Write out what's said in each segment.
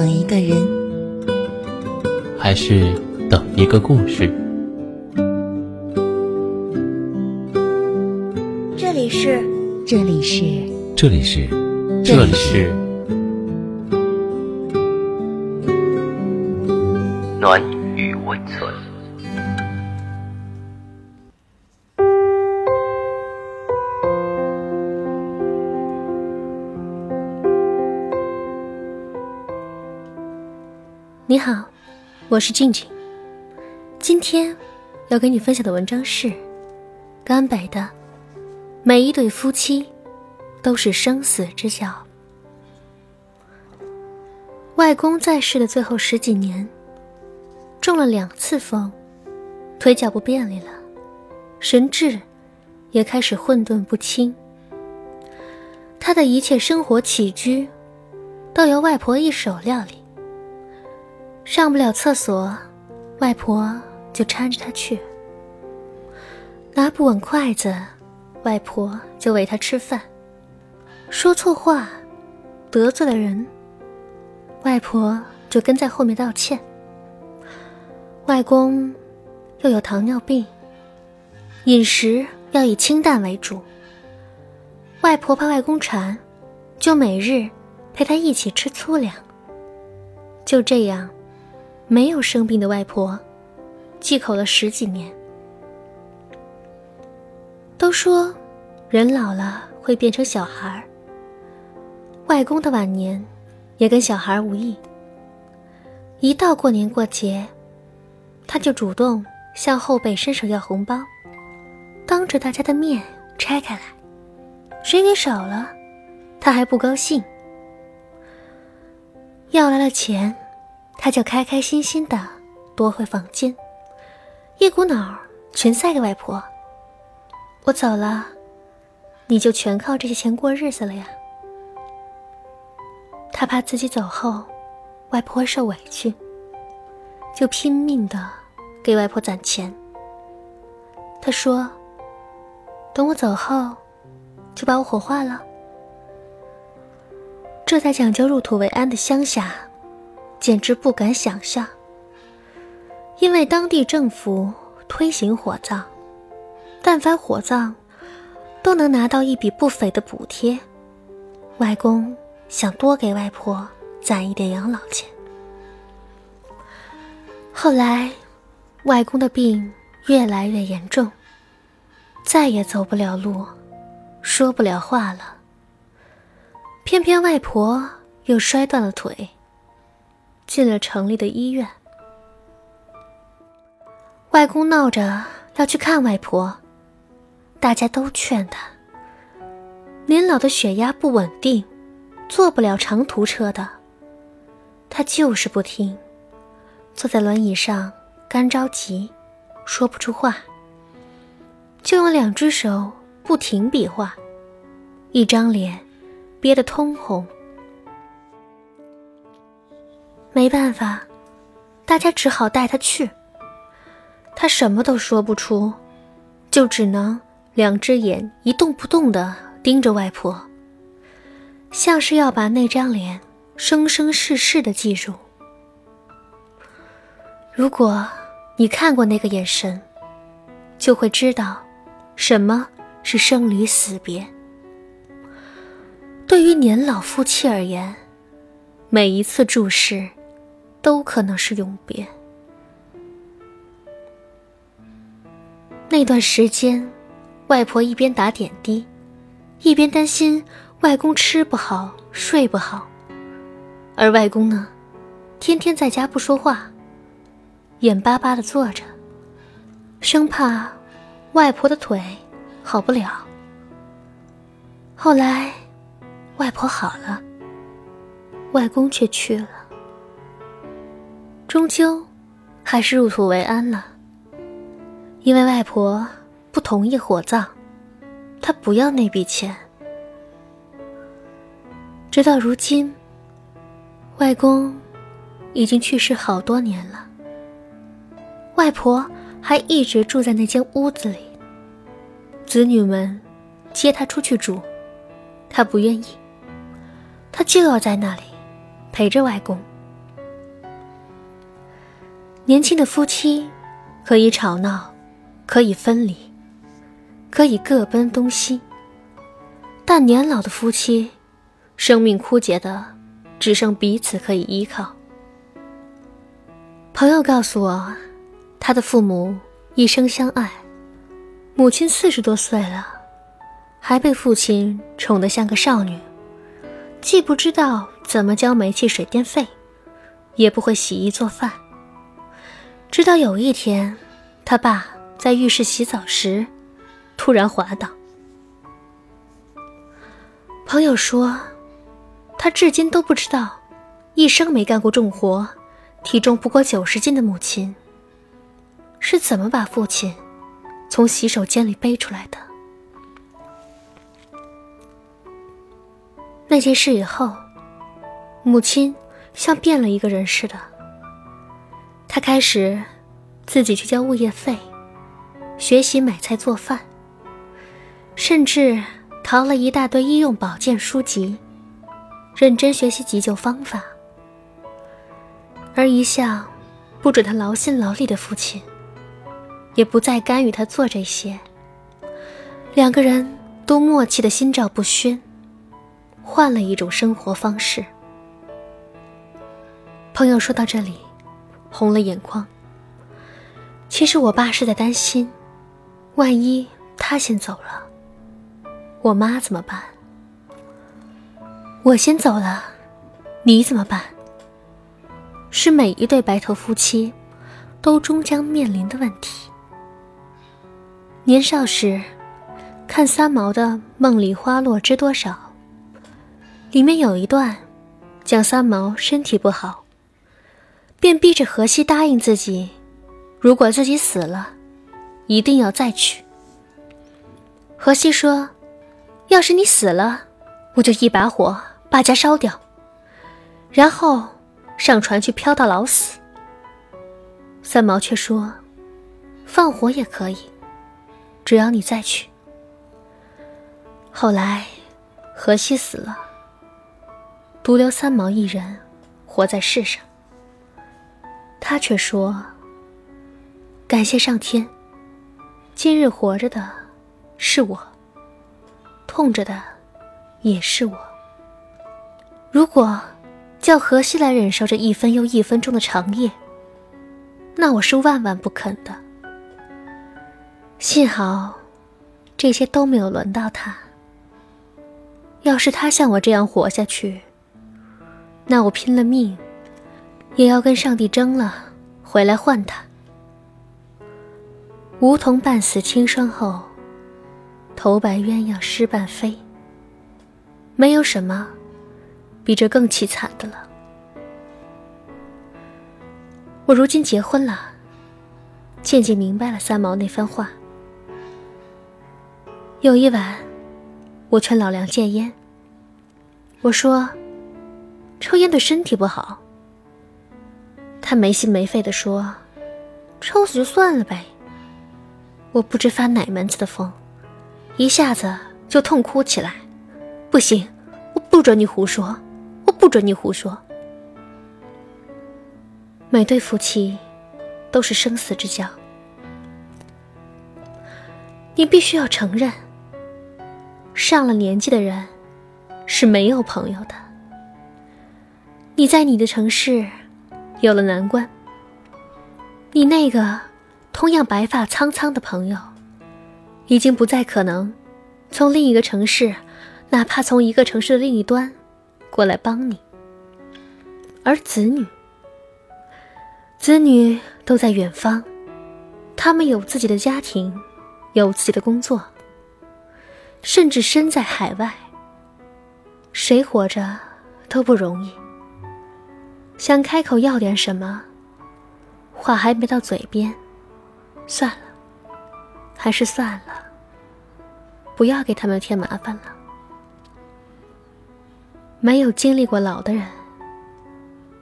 等一个人，还是等一个故事？这里是，这里是，这里是，这里是。暖与温存。你好，我是静静。今天要给你分享的文章是甘北的《每一对夫妻都是生死之交》。外公在世的最后十几年，中了两次风，腿脚不便利了，神智也开始混沌不清。他的一切生活起居都由外婆一手料理。上不了厕所，外婆就搀着他去；拿不稳筷子，外婆就喂他吃饭。说错话，得罪了人，外婆就跟在后面道歉。外公又有糖尿病，饮食要以清淡为主。外婆怕外公馋，就每日陪他一起吃粗粮。就这样。没有生病的外婆，忌口了十几年。都说，人老了会变成小孩儿。外公的晚年，也跟小孩无异。一到过年过节，他就主动向后辈伸手要红包，当着大家的面拆开来，谁给少了，他还不高兴。要来了钱。他就开开心心的夺回房间，一股脑全塞给外婆。我走了，你就全靠这些钱过日子了呀。他怕自己走后，外婆受委屈，就拼命的给外婆攒钱。他说：“等我走后，就把我火化了。”这在讲究入土为安的乡下。简直不敢想象，因为当地政府推行火葬，但凡火葬，都能拿到一笔不菲的补贴。外公想多给外婆攒一点养老钱。后来，外公的病越来越严重，再也走不了路，说不了话了。偏偏外婆又摔断了腿。进了城里的医院，外公闹着要去看外婆，大家都劝他。年老的血压不稳定，坐不了长途车的，他就是不听，坐在轮椅上干着急，说不出话，就用两只手不停比划，一张脸憋得通红。没办法，大家只好带他去。他什么都说不出，就只能两只眼一动不动地盯着外婆，像是要把那张脸生生世世的记住。如果你看过那个眼神，就会知道什么是生离死别。对于年老夫妻而言，每一次注视。都可能是永别。那段时间，外婆一边打点滴，一边担心外公吃不好、睡不好。而外公呢，天天在家不说话，眼巴巴的坐着，生怕外婆的腿好不了。后来，外婆好了，外公却去了。终究，还是入土为安了。因为外婆不同意火葬，她不要那笔钱。直到如今，外公已经去世好多年了，外婆还一直住在那间屋子里。子女们接她出去住，她不愿意，她就要在那里陪着外公。年轻的夫妻可以吵闹，可以分离，可以各奔东西，但年老的夫妻，生命枯竭的只剩彼此可以依靠。朋友告诉我，他的父母一生相爱，母亲四十多岁了，还被父亲宠得像个少女，既不知道怎么交煤气水电费，也不会洗衣做饭。直到有一天，他爸在浴室洗澡时，突然滑倒。朋友说，他至今都不知道，一生没干过重活。体重不过九十斤的母亲是怎么把父亲从洗手间里背出来的？那件事以后，母亲像变了一个人似的。他开始自己去交物业费，学习买菜做饭，甚至淘了一大堆医用保健书籍，认真学习急救方法。而一向不准他劳心劳力的父亲，也不再干预他做这些。两个人都默契的心照不宣，换了一种生活方式。朋友说到这里，红了眼眶。其实我爸是在担心，万一他先走了，我妈怎么办？我先走了，你怎么办？是每一对白头夫妻都终将面临的问题。年少时看三毛的《梦里花落知多少》，里面有一段讲三毛身体不好，便逼着荷西答应自己，如果自己死了，一定要再娶。荷西说：“要是你死了，我就一把火把家烧掉，然后。”上船去漂到老死。三毛却说：“放火也可以，只要你再去。”后来，荷西死了，独留三毛一人活在世上。他却说：“感谢上天，今日活着的是我，痛着的也是我。如果……”叫荷西来忍受这一分又一分钟的长夜，那我是万万不肯的。幸好，这些都没有轮到他。要是他像我这样活下去，那我拼了命，也要跟上帝争了，回来换他。梧桐半死清霜后，头白鸳鸯失半飞。没有什么。比这更凄惨的了。我如今结婚了，渐渐明白了三毛那番话。有一晚，我劝老梁戒烟。我说：“抽烟对身体不好。”他没心没肺的说：“抽死就算了呗。”我不知发哪门子的疯，一下子就痛哭起来。不行，我不准你胡说。我不准你胡说！每对夫妻都是生死之交，你必须要承认，上了年纪的人是没有朋友的。你在你的城市有了难关，你那个同样白发苍苍的朋友，已经不再可能从另一个城市，哪怕从一个城市的另一端。过来帮你，而子女，子女都在远方，他们有自己的家庭，有自己的工作，甚至身在海外。谁活着都不容易，想开口要点什么，话还没到嘴边，算了，还是算了，不要给他们添麻烦了。没有经历过老的人，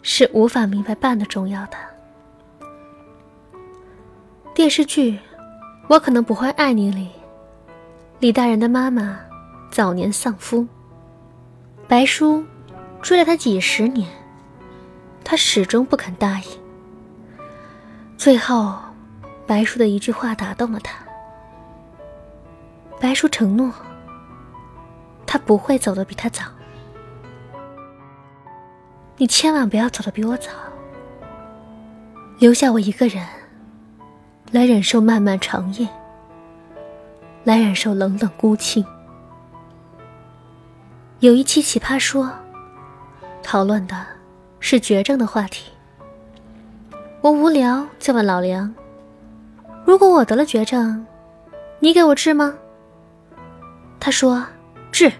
是无法明白伴的重要的。电视剧《我可能不会爱你》里，李大人的妈妈早年丧夫，白叔追了他几十年，他始终不肯答应。最后，白叔的一句话打动了他。白叔承诺，他不会走得比他早。你千万不要走得比我早，留下我一个人，来忍受漫漫长夜，来忍受冷冷孤清。有一期奇葩说，讨论的是绝症的话题。我无聊，就问老梁：“如果我得了绝症，你给我治吗？”他说：“治，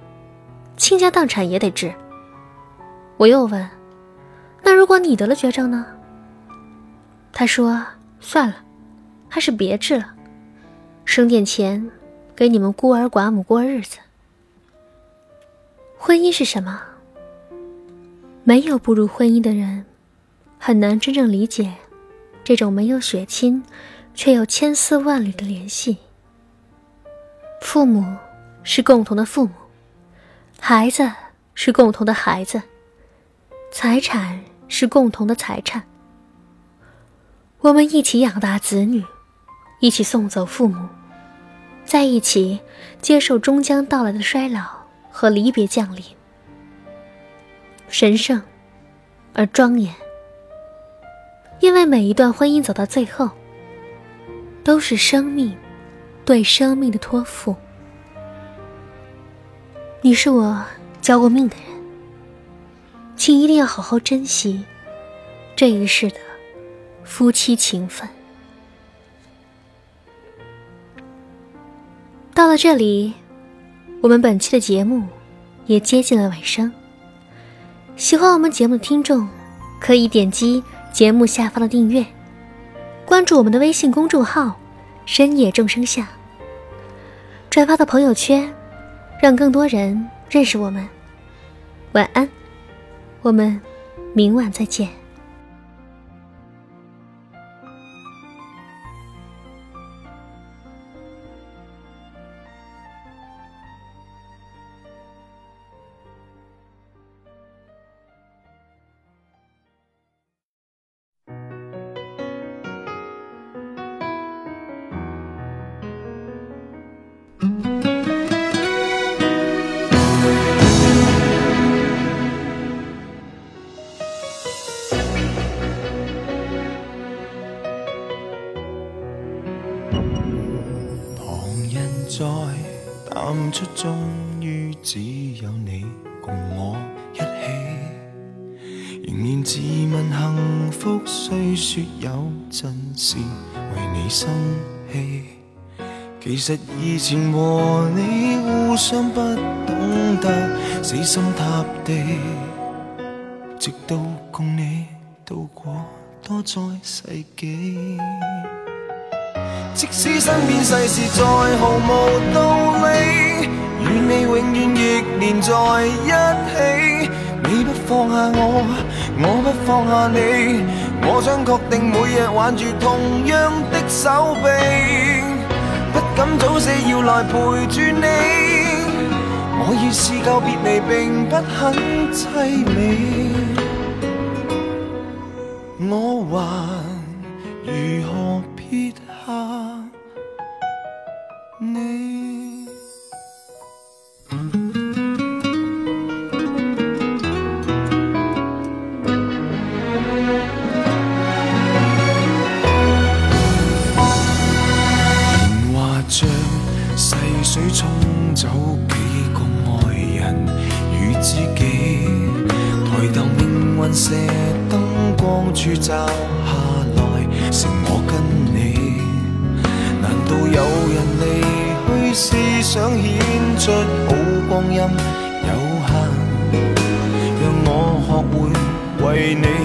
倾家荡产也得治。”我又问：“那如果你得了绝症呢？”他说：“算了，还是别治了，省点钱，给你们孤儿寡母过日子。”婚姻是什么？没有步入婚姻的人，很难真正理解。这种没有血亲，却有千丝万缕的联系。父母是共同的父母，孩子是共同的孩子，财产是共同的财产。我们一起养大子女，一起送走父母，在一起接受终将到来的衰老和离别降临，神圣而庄严。因为每一段婚姻走到最后，都是生命对生命的托付。你是我交过命的人，请一定要好好珍惜这一世的夫妻情分。到了这里，我们本期的节目也接近了尾声。喜欢我们节目的听众，可以点击。节目下方的订阅，关注我们的微信公众号“深夜众生相”，转发到朋友圈，让更多人认识我们。晚安，我们明晚再见。共我一起。仍然自问幸福，虽说有阵时为你生气。其实以前和你互相不懂得死心塌地，直到共你度过多载世纪。即使身边世事再毫无道理，与你永远亦连在一起。你不放下我，我不放下你，我想确定每日挽住同样的手臂，不敢早死要来陪住你。我已试够别离，并不很凄美，我还如何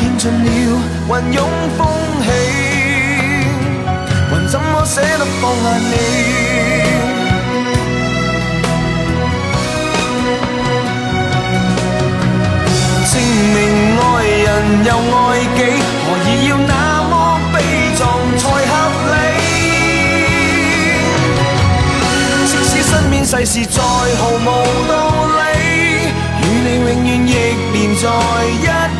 见尽了云涌风起，还怎么舍得放下你？证明爱人又爱己，何以要那么悲壮才合理？即使身边世事再毫无道理，与你永远亦连在一。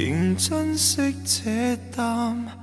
仍珍惜这啖。